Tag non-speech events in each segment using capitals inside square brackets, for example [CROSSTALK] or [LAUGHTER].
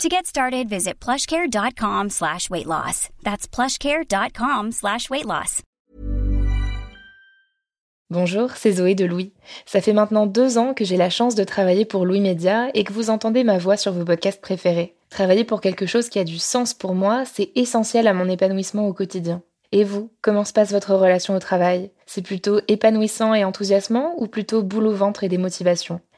To get started, visit plushcare.com slash weight loss. That's plushcare.com slash weight loss. Bonjour, c'est Zoé de Louis. Ça fait maintenant deux ans que j'ai la chance de travailler pour Louis Média et que vous entendez ma voix sur vos podcasts préférés. Travailler pour quelque chose qui a du sens pour moi, c'est essentiel à mon épanouissement au quotidien. Et vous, comment se passe votre relation au travail? C'est plutôt épanouissant et enthousiasmant ou plutôt boule au ventre et des motivations?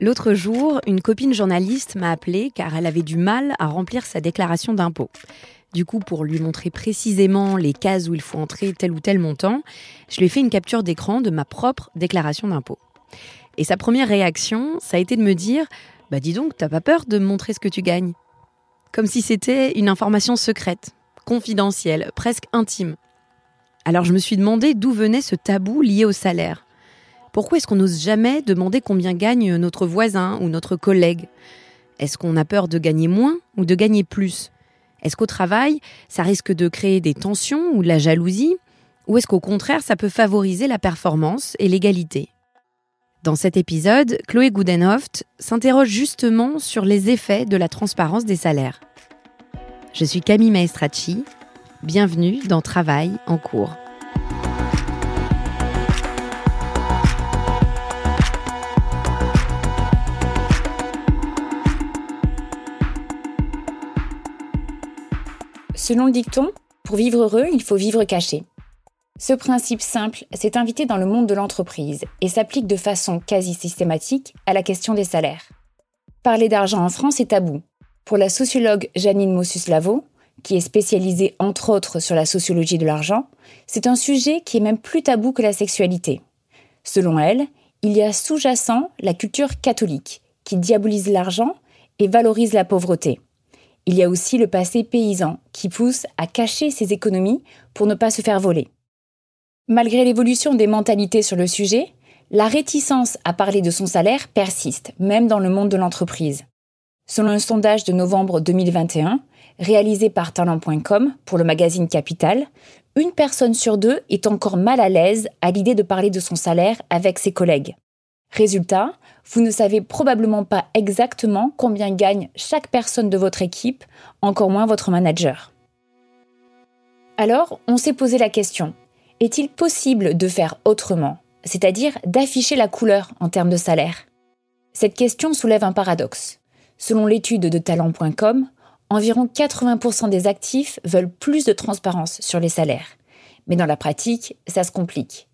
L'autre jour, une copine journaliste m'a appelée car elle avait du mal à remplir sa déclaration d'impôt. Du coup, pour lui montrer précisément les cases où il faut entrer tel ou tel montant, je lui ai fait une capture d'écran de ma propre déclaration d'impôt. Et sa première réaction, ça a été de me dire Bah dis donc, t'as pas peur de me montrer ce que tu gagnes? Comme si c'était une information secrète, confidentielle, presque intime. Alors je me suis demandé d'où venait ce tabou lié au salaire. Pourquoi est-ce qu'on n'ose jamais demander combien gagne notre voisin ou notre collègue? Est-ce qu'on a peur de gagner moins ou de gagner plus? Est-ce qu'au travail, ça risque de créer des tensions ou de la jalousie? Ou est-ce qu'au contraire, ça peut favoriser la performance et l'égalité? Dans cet épisode, Chloé Gudenhoft s'interroge justement sur les effets de la transparence des salaires. Je suis Camille Maestracci. Bienvenue dans Travail en cours. Selon le dicton, pour vivre heureux, il faut vivre caché. Ce principe simple s'est invité dans le monde de l'entreprise et s'applique de façon quasi systématique à la question des salaires. Parler d'argent en France est tabou. Pour la sociologue Janine Mossus-Lavo, qui est spécialisée entre autres sur la sociologie de l'argent, c'est un sujet qui est même plus tabou que la sexualité. Selon elle, il y a sous-jacent la culture catholique, qui diabolise l'argent et valorise la pauvreté. Il y a aussi le passé paysan, qui pousse à cacher ses économies pour ne pas se faire voler. Malgré l'évolution des mentalités sur le sujet, la réticence à parler de son salaire persiste, même dans le monde de l'entreprise. Selon un sondage de novembre 2021, réalisé par talent.com pour le magazine Capital, une personne sur deux est encore mal à l'aise à l'idée de parler de son salaire avec ses collègues. Résultat, vous ne savez probablement pas exactement combien gagne chaque personne de votre équipe, encore moins votre manager. Alors, on s'est posé la question, est-il possible de faire autrement, c'est-à-dire d'afficher la couleur en termes de salaire? Cette question soulève un paradoxe. Selon l'étude de talent.com, environ 80% des actifs veulent plus de transparence sur les salaires. Mais dans la pratique, ça se complique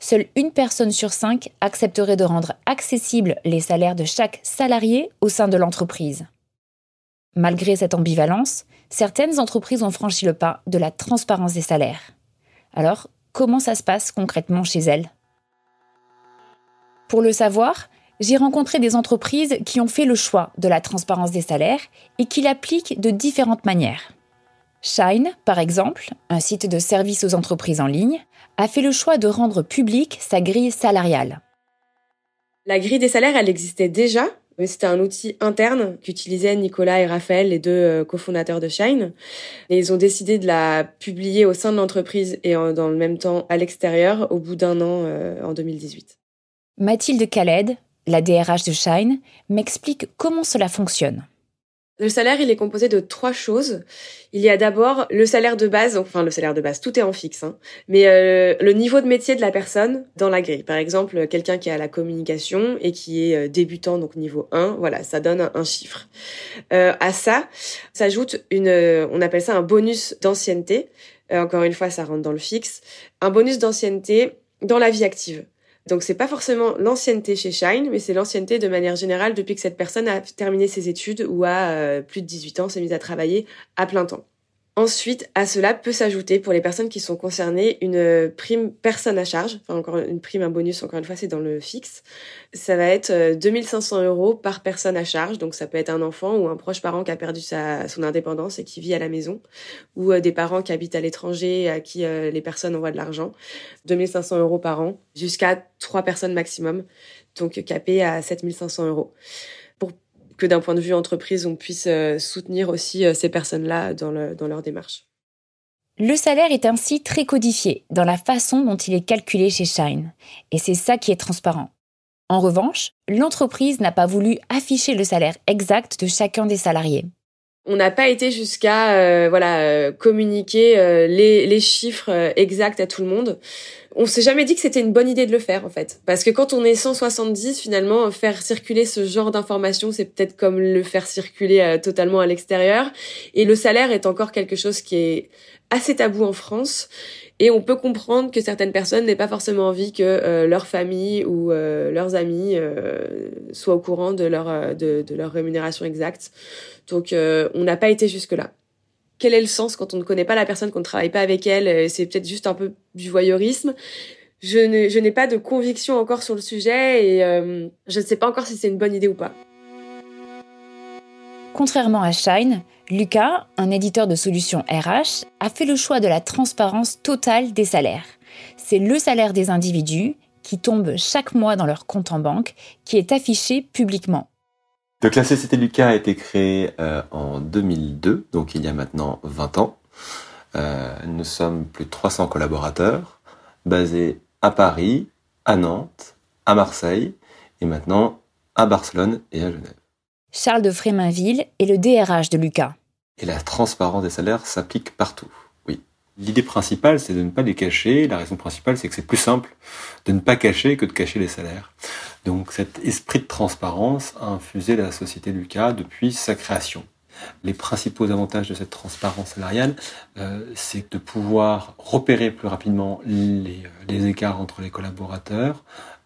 seule une personne sur cinq accepterait de rendre accessibles les salaires de chaque salarié au sein de l'entreprise. Malgré cette ambivalence, certaines entreprises ont franchi le pas de la transparence des salaires. Alors, comment ça se passe concrètement chez elles? Pour le savoir, j'ai rencontré des entreprises qui ont fait le choix de la transparence des salaires et qui l'appliquent de différentes manières. Shine, par exemple, un site de service aux entreprises en ligne, a fait le choix de rendre publique sa grille salariale. La grille des salaires, elle existait déjà Mais c'était un outil interne qu'utilisaient Nicolas et Raphaël, les deux euh, cofondateurs de Shine. Et ils ont décidé de la publier au sein de l'entreprise et dans le même temps à l'extérieur au bout d'un an euh, en 2018. Mathilde Khaled, la DRH de Shine, m'explique comment cela fonctionne. Le salaire, il est composé de trois choses. Il y a d'abord le salaire de base, enfin le salaire de base, tout est en fixe, hein, mais euh, le niveau de métier de la personne dans la grille. Par exemple, quelqu'un qui a la communication et qui est euh, débutant, donc niveau 1, voilà, ça donne un, chiffre. Euh, à ça s'ajoute une, on appelle ça un bonus d'ancienneté. encore une fois, ça rentre dans le fixe. Un bonus d'ancienneté dans la vie active. Donc c'est pas forcément l'ancienneté chez Shine, mais c'est l'ancienneté de manière générale depuis que cette personne a terminé ses études ou a euh, plus de 18 ans, s'est mise à travailler à plein temps. Ensuite, à cela peut s'ajouter pour les personnes qui sont concernées une prime personne à charge, enfin encore une prime, un bonus, encore une fois, c'est dans le fixe. Ça va être 2500 euh, euros par personne à charge, donc ça peut être un enfant ou un proche parent qui a perdu sa, son indépendance et qui vit à la maison, ou euh, des parents qui habitent à l'étranger à qui euh, les personnes envoient de l'argent. 2500 euros par an, jusqu'à trois personnes maximum, donc capé à 7500 euros d'un point de vue entreprise, on puisse euh, soutenir aussi euh, ces personnes-là dans, dans leur démarche. Le salaire est ainsi très codifié dans la façon dont il est calculé chez Shine, et c'est ça qui est transparent. En revanche, l'entreprise n'a pas voulu afficher le salaire exact de chacun des salariés. On n'a pas été jusqu'à euh, voilà communiquer les, les, chiffres exacts à tout le monde. On s'est jamais dit que c'était une bonne idée de le faire en fait. Parce que quand on est 170 finalement faire circuler ce genre d'informations c'est peut-être comme le faire circuler euh, totalement à l'extérieur. Et le salaire est encore quelque chose qui est assez tabou en France et on peut comprendre que certaines personnes n'aient pas forcément envie que euh, leur famille ou euh, leurs amis soient au courant de leur de, de leur rémunération exacte donc on n'a pas été jusque là quel est le sens quand on ne connaît pas la personne, qu'on ne travaille pas avec elle euh, C'est peut-être juste un peu du voyeurisme. Je, n'ai pas de conviction encore sur le sujet et euh, je ne sais pas encore si c'est une bonne idée ou pas. Contrairement à Shine, Lucas, un éditeur de solutions RH, a fait le choix de la transparence totale des salaires. C'est le salaire des individus qui tombe chaque mois dans leur compte en banque qui est affiché publiquement. La Société Lucas a été créée euh, en 2002, donc il y a maintenant 20 ans. Euh, nous sommes plus de 300 collaborateurs, basés à Paris, à Nantes, à Marseille et maintenant à Barcelone et à Genève. Charles de Fréminville est le DRH de Lucas. Et la transparence des salaires s'applique partout. Oui. L'idée principale, c'est de ne pas les cacher. La raison principale, c'est que c'est plus simple de ne pas cacher que de cacher les salaires. Donc cet esprit de transparence a infusé la société Lucas depuis sa création. Les principaux avantages de cette transparence salariale, euh, c'est de pouvoir repérer plus rapidement les, les écarts entre les collaborateurs,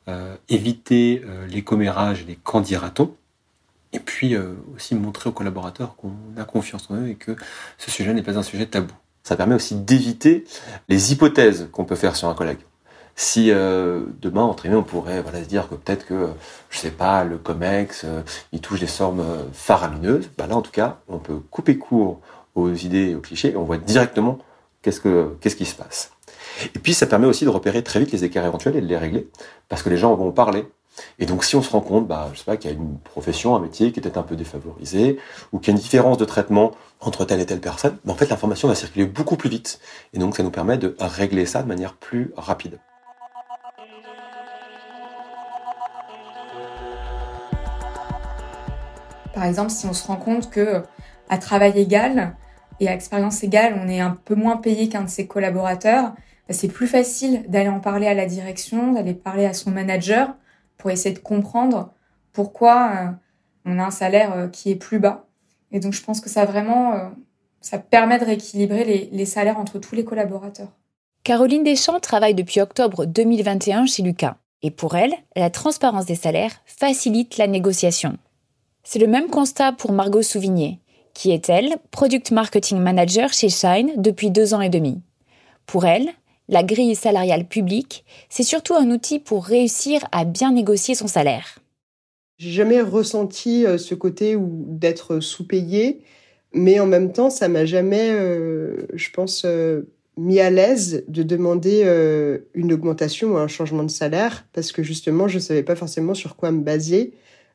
euh, éviter euh, les commérages et les candidatons, et puis euh, aussi montrer aux collaborateurs qu'on a confiance en eux et que ce sujet n'est pas un sujet tabou. Ça permet aussi d'éviter les hypothèses qu'on peut faire sur un collègue. Si euh, demain, entre on pourrait voilà, se dire que peut-être que, je sais pas, le COMEX, euh, il touche des sommes euh, faramineuses, bah là, en tout cas, on peut couper court aux idées et aux clichés et on voit directement qu'est-ce, que, qu'est-ce qui se passe. Et puis, ça permet aussi de repérer très vite les écarts éventuels et de les régler, parce que les gens vont parler. Et donc, si on se rend compte, bah, je sais pas, qu'il y a une profession, un métier qui est peut-être un peu défavorisé, ou qu'il y a une différence de traitement entre telle et telle personne, bah, en fait, l'information va circuler beaucoup plus vite. Et donc, ça nous permet de régler ça de manière plus rapide. Par exemple, si on se rend compte que à travail égal et à expérience égale, on est un peu moins payé qu'un de ses collaborateurs, bah, c'est plus facile d'aller en parler à la direction, d'aller parler à son manager pour essayer de comprendre pourquoi euh, on a un salaire euh, qui est plus bas. Et donc, je pense que ça vraiment, euh, ça permet de rééquilibrer les, salaires entre tous les collaborateurs. Caroline Deschamps travaille depuis octobre 2021 chez Lucas. Et pour elle, la transparence des salaires facilite la négociation. C'est le même constat pour Margot Souvigné, qui est, elle, Product Marketing Manager chez Shine depuis deux ans et demi. Pour elle, la grille salariale publique, c'est surtout un outil pour réussir à bien négocier son salaire. J'ai jamais ressenti euh, ce côté d'être sous-payé, mais en même temps, ça m'a jamais, euh, je pense, euh, mis à l'aise de demander une augmentation ou un changement de salaire, parce que justement, je savais pas forcément sur quoi me baser.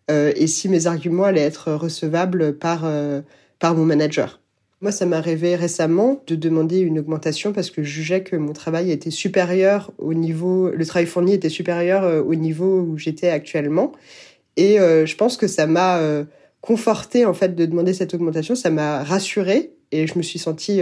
et si mes arguments allaient être recevables par, par mon manager. Moi, ça m'est arrivé récemment de demander une augmentation parce que je jugeais que mon travail était supérieur au niveau, le travail fourni était supérieur au niveau où j'étais actuellement. Et je pense que ça m'a conforté en fait de demander cette augmentation. Ça m'a rassuré et je me suis sentie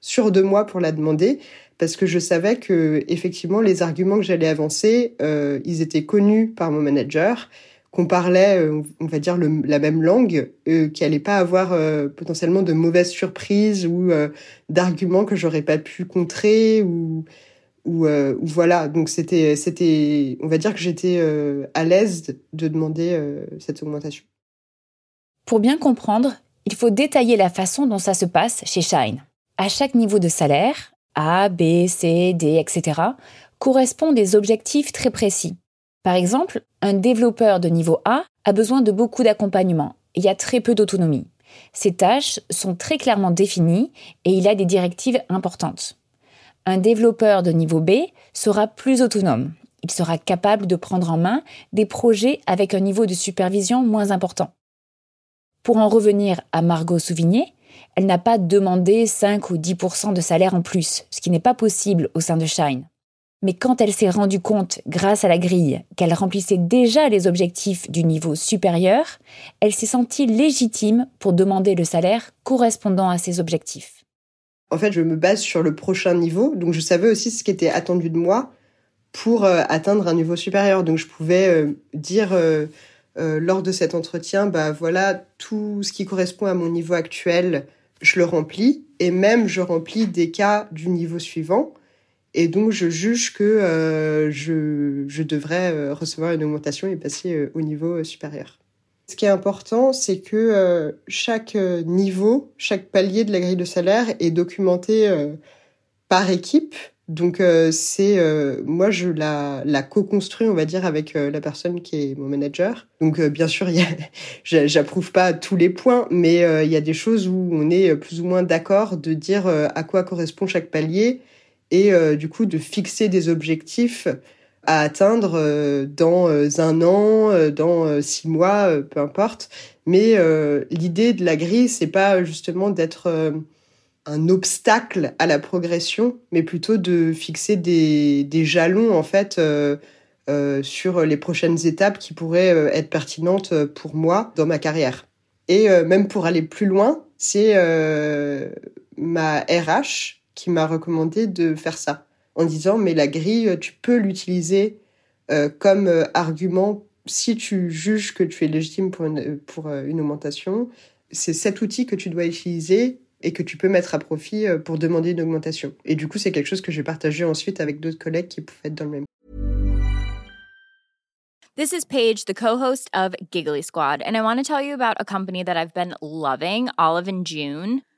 sûre de moi pour la demander parce que je savais que effectivement les arguments que j'allais avancer, euh, ils étaient connus par mon manager, qu'on parlait, euh, on va dire la même langue, euh, qu'il allait pas avoir euh, potentiellement de mauvaises surprises ou euh, d'arguments que j'aurais pas pu contrer ou ou, ou voilà. Donc c'était c'était, on va dire que j'étais à l'aise de demander cette augmentation. Pour bien comprendre, il faut détailler la façon dont ça se passe chez Shine. À chaque niveau de salaire, a, B, C, D, etc., correspondent des objectifs très précis. Par exemple, un développeur de niveau A a besoin de beaucoup d'accompagnement. Il y a très peu d'autonomie. Ses tâches sont très clairement définies et il a des directives importantes. Un développeur de niveau B sera plus autonome. Il sera capable de prendre en main des projets avec un niveau de supervision moins important. Pour en revenir à Margot Souvigné, elle n'a pas demandé 5 ou 10% de salaire en plus, ce qui n'est pas possible au sein de Shine. Mais quand elle s'est rendue compte, grâce à la grille, qu'elle remplissait déjà les objectifs du niveau supérieur, elle s'est sentie légitime pour demander le salaire correspondant à ses objectifs. En fait, je me base sur le prochain niveau, donc je savais aussi ce qui était attendu de moi pour euh, atteindre un niveau supérieur. Donc je pouvais euh, dire euh, lors de cet entretien, bah voilà, tout ce qui correspond à mon niveau actuel, je le remplis et même je remplis des cas du niveau suivant. Et donc, je juge que euh, je, devrais euh, recevoir une augmentation et passer euh, au niveau supérieur. Ce qui est important, c'est que chaque niveau, chaque palier de la grille de salaire est documenté par équipe donc c'est moi je la, co-construis on va dire avec la personne qui est mon manager. Donc bien sûr [LAUGHS] j'approuve pas tous les points mais il y a des choses où on est plus ou moins d'accord de dire à quoi correspond chaque palier et du coup de fixer des objectifs à atteindre dans un an, dans six mois, peu importe. Mais l'idée de la grille c'est pas justement d'être un obstacle à la progression, mais plutôt de fixer des, jalons en fait euh, euh, sur les prochaines étapes qui pourraient euh, être pertinentes pour moi dans ma carrière. Et même pour aller plus loin, c'est ma RH qui m'a recommandé de faire ça en disant mais la grille tu peux l'utiliser comme argument si tu juges que tu es légitime pour une, augmentation. C'est cet outil que tu dois utiliser et que tu peux mettre à profit euh, pour demander une augmentation. Et du coup, c'est quelque chose que j'ai partagé ensuite avec d'autres collègues qui pouvaient être dans le même. This is Paige, the co-host of Giggly Squad, and I want to tell you about a company that I've been loving, Olive and June.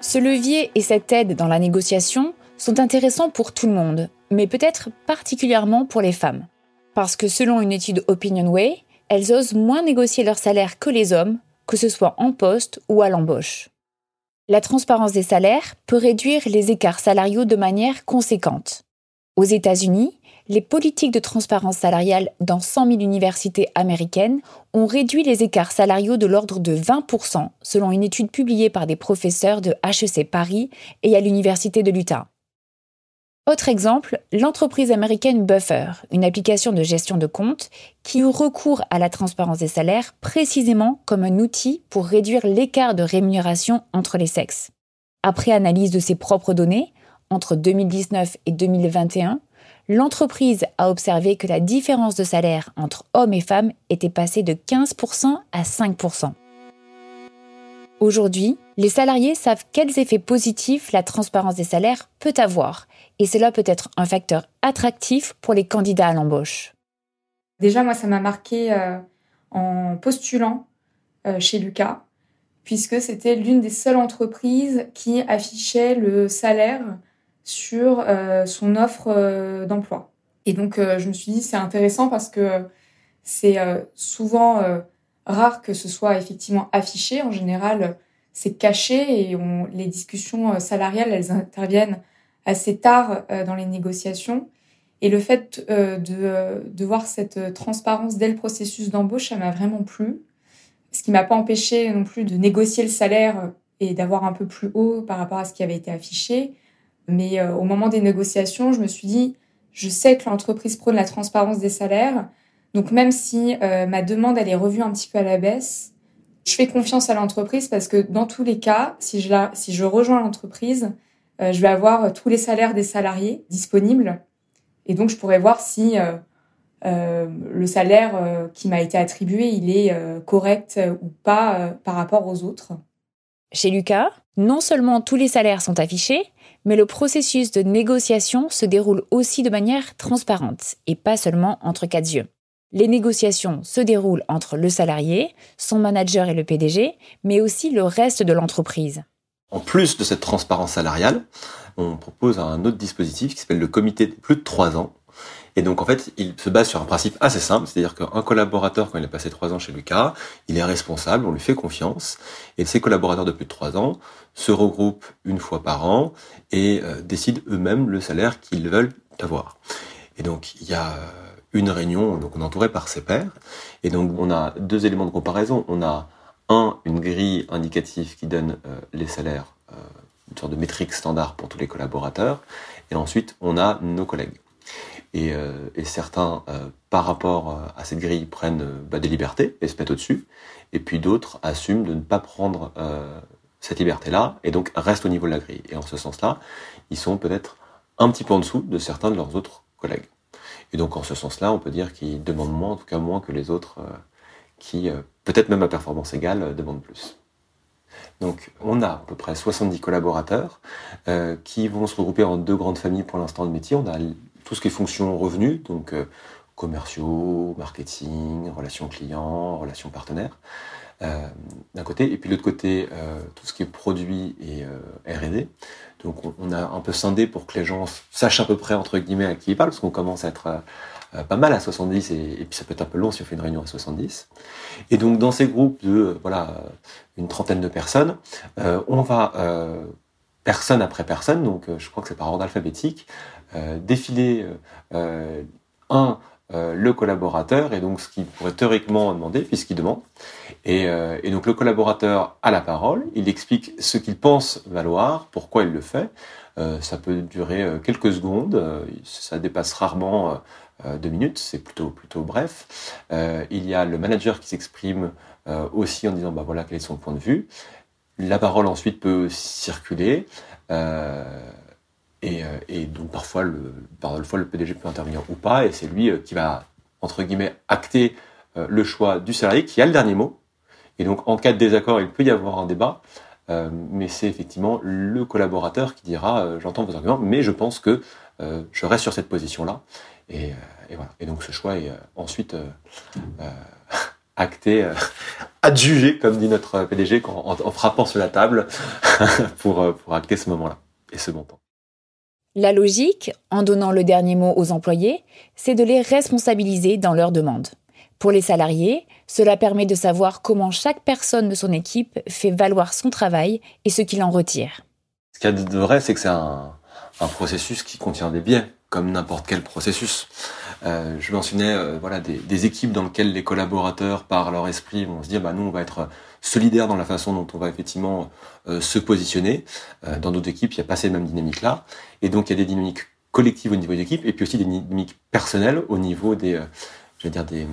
Ce levier et cette aide dans la négociation sont intéressants pour tout le monde, mais peut-être particulièrement pour les femmes. Parce que selon une étude Opinionway, elles osent moins négocier leur salaire que les hommes, que ce soit en poste ou à l'embauche. La transparence des salaires peut réduire les écarts salariaux de manière conséquente. Aux États-Unis, les politiques de transparence salariale dans 100 000 universités américaines ont réduit les écarts salariaux de l'ordre de 20% selon une étude publiée par des professeurs de HEC Paris et à l'Université de l'Utah. Autre exemple, l'entreprise américaine Buffer, une application de gestion de comptes qui eut recours à la transparence des salaires précisément comme un outil pour réduire l'écart de rémunération entre les sexes. Après analyse de ses propres données, entre 2019 et 2021, l'entreprise a observé que la différence de salaire entre hommes et femmes était passée de 15% à 5%. Aujourd'hui, les salariés savent quels effets positifs la transparence des salaires peut avoir, et cela peut être un facteur attractif pour les candidats à l'embauche. Déjà, moi, ça m'a marqué euh, en postulant euh, chez Lucas, puisque c'était l'une des seules entreprises qui affichait le salaire sur euh, son offre d'emploi. Et donc, je me suis dit, c'est intéressant parce que c'est souvent rare que ce soit effectivement affiché. En général, c'est caché et on, les discussions salariales, elles interviennent assez tard dans les négociations. Et le fait euh, de, de, voir cette transparence dès le processus d'embauche, ça m'a vraiment plu. Ce qui m'a pas empêché non plus de négocier le salaire et d'avoir un peu plus haut par rapport à ce qui avait été affiché. Mais euh, au moment des négociations, je me suis dit, je sais que l'entreprise prône la transparence des salaires. Donc même si euh, ma demande elle est revue un petit peu à la baisse, je fais confiance à l'entreprise parce que dans tous les cas, si je, la, si je rejoins l'entreprise, je vais avoir tous les salaires des salariés disponibles et donc, je pourrais voir si euh, euh, le salaire euh, qui m'a été attribué, il est correct ou pas par rapport aux autres. Chez Lucas, non seulement tous les salaires sont affichés, mais le processus de négociation se déroule aussi de manière transparente et pas seulement entre quatre yeux. Les négociations se déroulent entre le salarié, son manager et le PDG, mais aussi le reste de l'entreprise. En plus de cette transparence salariale, on propose un autre dispositif qui s'appelle le comité de plus de 3 ans. Et donc en fait, il se base sur un principe assez simple, c'est-à-dire qu'un collaborateur, quand il a passé 3 ans chez Lucas, il est responsable, on lui fait confiance, et ces collaborateurs de plus de 3 ans se regroupent une fois par an et euh, décident eux-mêmes le salaire qu'ils veulent avoir. Et donc il y a une réunion, donc on est entouré par ses pairs, et donc on a deux éléments de comparaison. On a un, une grille indicative qui donne euh, les salaires, euh, une sorte de métrique standard pour tous les collaborateurs, et ensuite on a nos collègues. Et, euh, certains, par rapport à cette grille, prennent bah, des libertés et se mettent au-dessus, et puis d'autres assument de ne pas prendre cette liberté-là, et donc restent au niveau de la grille. Et en ce sens-là, ils sont peut-être un petit peu en dessous de certains de leurs autres collègues. Et donc en ce sens-là, on peut dire qu'ils demandent moins, en tout cas moins que les autres qui, euh, peut-être même à performance égale, euh, demandent plus. Donc on a à peu près 70 collaborateurs euh, qui vont se regrouper en deux grandes familles pour l'instant de métier. On a tout ce qui est fonction revenus, donc commerciaux, marketing, relations clients, relations partenaires, d'un côté, et puis de l'autre côté, tout ce qui est produit et R&D. Donc on, a un peu scindé pour que les gens sachent à peu près entre guillemets à qui ils parlent, parce qu'on commence à être euh, pas mal à 70 et, puis ça peut être un peu long si on fait une réunion à 70. Et donc dans ces groupes de euh, voilà une trentaine de personnes, euh, on va personne après personne, donc je crois que c'est par ordre alphabétique, défiler un le collaborateur et donc ce qu'il pourrait théoriquement demander puisqu'il demande. Et, donc le collaborateur a la parole, il explique ce qu'il pense valoir, pourquoi il le fait. ça peut durer quelques secondes, ça dépasse rarement euh, deux minutes, c'est plutôt plutôt bref. Euh, il y a le manager qui s'exprime euh, aussi en disant bah voilà quel est son point de vue. La parole ensuite peut circuler. Et, et, donc parfois le, parfois le PDG peut intervenir ou pas, et c'est lui qui va entre guillemets acter le choix du salarié qui a le dernier mot. Et donc en cas de désaccord, il peut y avoir un débat, mais c'est effectivement le collaborateur qui dira j'entends vos arguments, mais je pense que je reste sur cette position là. Et, euh, et, voilà. Et donc ce choix est euh, ensuite euh, [LAUGHS] acté, adjugé, comme dit notre PDG, en, en frappant sur la table [LAUGHS] pour, pour acter ce moment-là et ce montant. La logique, en donnant le dernier mot aux employés, c'est de les responsabiliser dans leurs demandes. Pour les salariés, cela permet de savoir comment chaque personne de son équipe fait valoir son travail et ce qu'il en retire. Ce qu'il y a de vrai, c'est que c'est un, processus qui contient des biais comme n'importe quel processus. Euh, je mentionnais euh, voilà des, équipes dans lesquelles les collaborateurs, par leur esprit, vont se dire bah nous on va être solidaires dans la façon dont on va effectivement euh, se positionner. dans d'autres équipes, il n'y a pas ces mêmes dynamiques là, et donc il y a des dynamiques collectives au niveau des équipes, et puis aussi des dynamiques personnelles au niveau des, des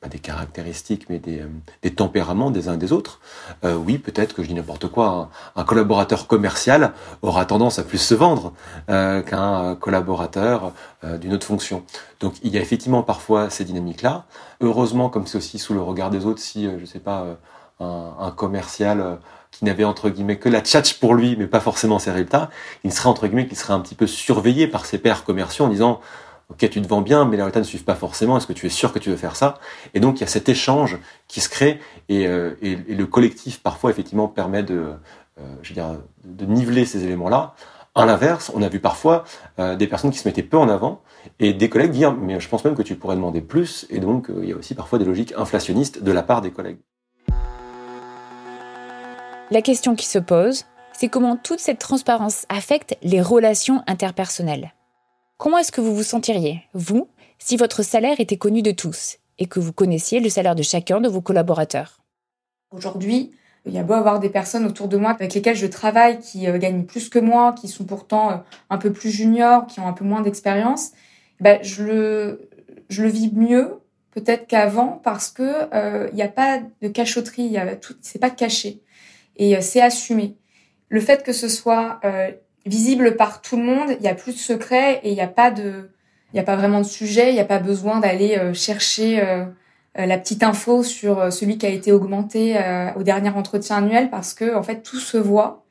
pas des caractéristiques, mais des, des tempéraments des uns des autres. oui, peut-être que je dis n'importe quoi, un, collaborateur commercial aura tendance à plus se vendre qu'un collaborateur d'une autre fonction. Donc il y a effectivement parfois ces dynamiques-là. Heureusement, comme c'est aussi sous le regard des autres, si, je sais pas, un, un commercial qui n'avait entre guillemets que la tchatch pour lui, mais pas forcément ses résultats, il serait entre guillemets, qui serait un petit peu surveillé par ses pairs commerciaux en disant Ok, tu te vends bien, mais les résultats ne suivent pas forcément. Est-ce que tu es sûr que tu veux faire ça? Et donc il y a cet échange qui se crée et, euh, le collectif parfois effectivement permet de, euh, je veux dire, de niveler ces éléments-là. À l'inverse, on a vu parfois euh, des personnes qui se mettaient peu en avant et des collègues dire mais je pense même que tu pourrais demander plus. Et donc il y a aussi parfois des logiques inflationnistes de la part des collègues. La question qui se pose, c'est comment toute cette transparence affecte les relations interpersonnelles? Comment est-ce que vous vous sentiriez, vous, si votre salaire était connu de tous et que vous connaissiez le salaire de chacun de vos collaborateurs? Aujourd'hui, il y a beau avoir des personnes autour de moi avec lesquelles je travaille qui euh, gagnent plus que moi, qui sont pourtant euh, un peu plus juniors, qui ont un peu moins d'expérience, ben, je, le, je le vis mieux peut-être qu'avant parce que euh, il n'y a pas de cachotterie, y a tout, c'est pas caché et c'est assumé. Le fait que ce soit visible par tout le monde, il y a plus de secret et il n'y a pas de, il a pas vraiment de sujet, il n'y a pas besoin d'aller euh, chercher la petite info sur celui qui a été augmenté au dernier entretien annuel parce que en fait tout se voit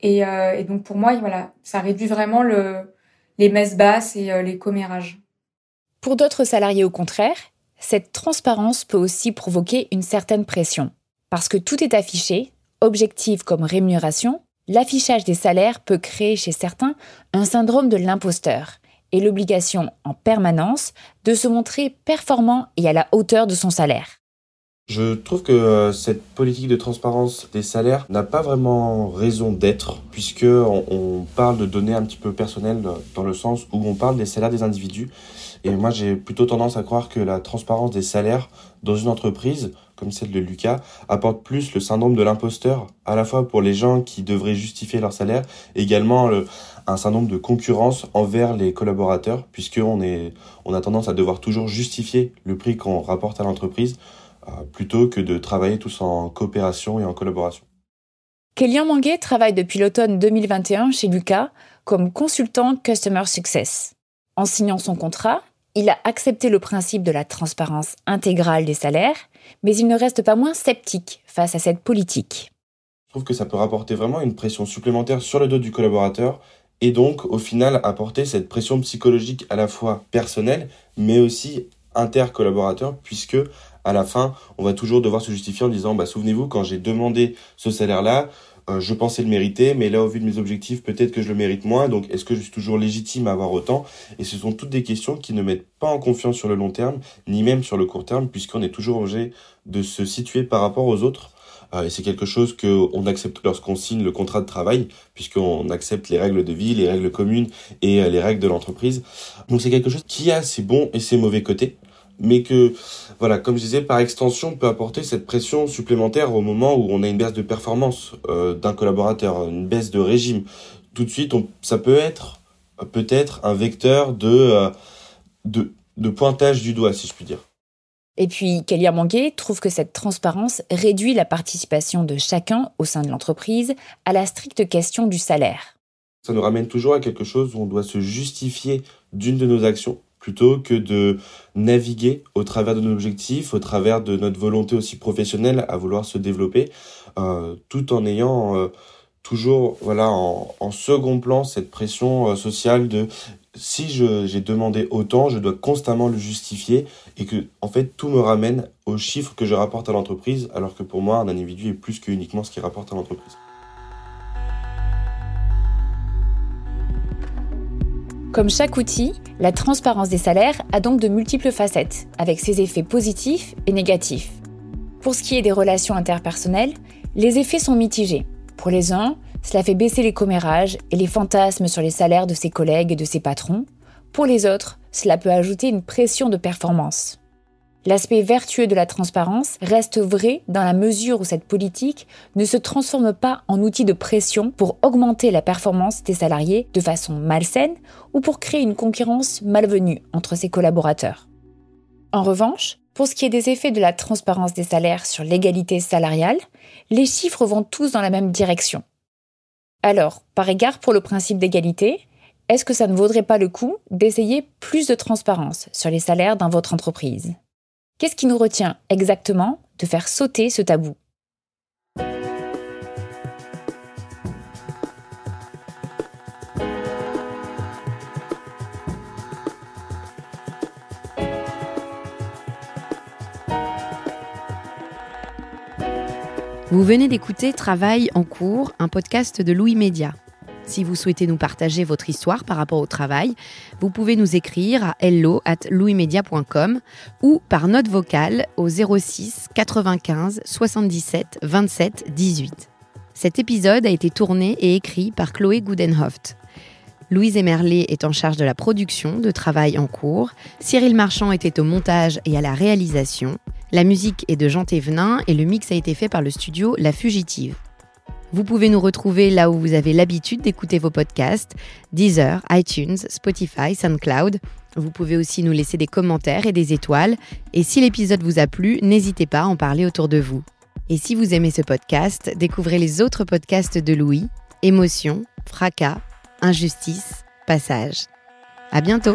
et, donc pour moi voilà ça réduit vraiment le, les messes basses et les commérages. Pour d'autres salariés au contraire, cette transparence peut aussi provoquer une certaine pression parce que tout est affiché, objectif comme rémunération, l'affichage des salaires peut créer chez certains un syndrome de l'imposteur et l'obligation en permanence de se montrer performant et à la hauteur de son salaire. Je trouve que euh, cette politique de transparence des salaires n'a pas vraiment raison d'être, puisque on, parle de données un petit peu personnelles dans le sens où on parle des salaires des individus. Et moi, j'ai plutôt tendance à croire que la transparence des salaires dans une entreprise comme celle de Lucas, apporte plus le syndrome de l'imposteur, à la fois pour les gens qui devraient justifier leur salaire, également un syndrome de concurrence envers les collaborateurs, puisqu'on on a tendance à devoir toujours justifier le prix qu'on rapporte à l'entreprise, euh, plutôt que de travailler tous en coopération et en collaboration. Kélian Manguet travaille depuis l'automne 2021 chez Lucas comme consultant Customer Success. En signant son contrat, il a accepté le principe de la transparence intégrale des salaires, mais il ne reste pas moins sceptique face à cette politique. Je trouve que ça peut rapporter vraiment une pression supplémentaire sur le dos du collaborateur et donc au final apporter cette pression psychologique à la fois personnelle mais aussi intercollaborateur puisque à la fin on va toujours devoir se justifier en disant bah souvenez-vous quand j'ai demandé ce salaire là euh, je pensais le mériter, mais là, au vu de mes objectifs, peut-être que je le mérite moins. Donc, est-ce que je suis toujours légitime à avoir autant? Et ce sont toutes des questions qui ne mettent pas en confiance sur le long terme, ni même sur le court terme, puisqu'on est toujours obligé de se situer par rapport aux autres. Euh, et c'est quelque chose qu'on accepte lorsqu'on signe le contrat de travail, puisqu'on accepte les règles de vie, les règles communes et euh, les règles de l'entreprise. Donc, c'est quelque chose qui a ses bons et ses mauvais côtés mais que, voilà, comme je disais, par extension, peut apporter cette pression supplémentaire au moment où on a une baisse de performance euh, d'un collaborateur, une baisse de régime. Tout de suite, ça peut être peut-être un vecteur de, euh, de, de pointage du doigt, si je puis dire. Et puis, Kélia Manguet trouve que cette transparence réduit la participation de chacun au sein de l'entreprise à la stricte question du salaire. Ça nous ramène toujours à quelque chose où on doit se justifier d'une de nos actions plutôt que de naviguer au travers de nos objectifs, au travers de notre volonté aussi professionnelle à vouloir se développer, euh, tout en ayant euh, toujours voilà en, second plan cette pression euh, sociale de si j'ai demandé autant, je dois constamment le justifier et que en fait tout me ramène aux chiffres que je rapporte à l'entreprise, alors que pour moi un individu est plus que uniquement ce qu'il rapporte à l'entreprise. Comme chaque outil, la transparence des salaires a donc de multiples facettes, avec ses effets positifs et négatifs. Pour ce qui est des relations interpersonnelles, les effets sont mitigés. Pour les uns, cela fait baisser les commérages et les fantasmes sur les salaires de ses collègues et de ses patrons. Pour les autres, cela peut ajouter une pression de performance. L'aspect vertueux de la transparence reste vrai dans la mesure où cette politique ne se transforme pas en outil de pression pour augmenter la performance des salariés de façon malsaine ou pour créer une concurrence malvenue entre ses collaborateurs. En revanche, pour ce qui est des effets de la transparence des salaires sur l'égalité salariale, les chiffres vont tous dans la même direction. Alors, par égard pour le principe d'égalité, est-ce que ça ne vaudrait pas le coup d'essayer plus de transparence sur les salaires dans votre entreprise? Qu'est-ce qui nous retient exactement de faire sauter ce tabou? Vous venez d'écouter Travail en cours, un podcast de Louis Média. Si vous souhaitez nous partager votre histoire par rapport au travail, vous pouvez nous écrire à hello at ou par note vocale au 06 95 77 27 18. Cet épisode a été tourné et écrit par Chloé Gudenhoft. Louise Emerlé est en charge de la production de Travail en cours, Cyril Marchand était au montage et à la réalisation, la musique est de Jean Thévenin et le mix a été fait par le studio La Fugitive. Vous pouvez nous retrouver là où vous avez l'habitude d'écouter vos podcasts, Deezer, iTunes, Spotify, SoundCloud. Vous pouvez aussi nous laisser des commentaires et des étoiles. Et si l'épisode vous a plu, n'hésitez pas à en parler autour de vous. Et si vous aimez ce podcast, découvrez les autres podcasts de Louis, Émotion, Fracas, Injustice, Passage. À bientôt!